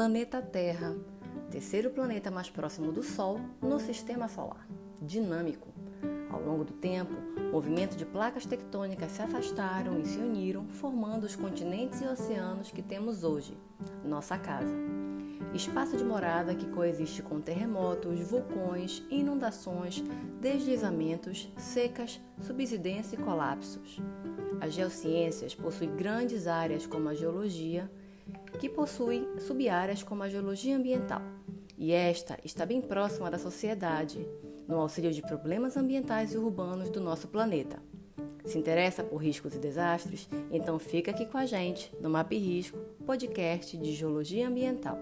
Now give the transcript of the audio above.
Planeta Terra, terceiro planeta mais próximo do Sol no sistema solar. Dinâmico. Ao longo do tempo, movimento de placas tectônicas se afastaram e se uniram, formando os continentes e oceanos que temos hoje, nossa casa. Espaço de morada que coexiste com terremotos, vulcões, inundações, deslizamentos, secas, subsidência e colapsos. As geociências possuem grandes áreas como a geologia, que possui sub-áreas como a geologia ambiental, e esta está bem próxima da sociedade, no auxílio de problemas ambientais e urbanos do nosso planeta. Se interessa por riscos e desastres? Então fica aqui com a gente no Map Risco, podcast de Geologia Ambiental.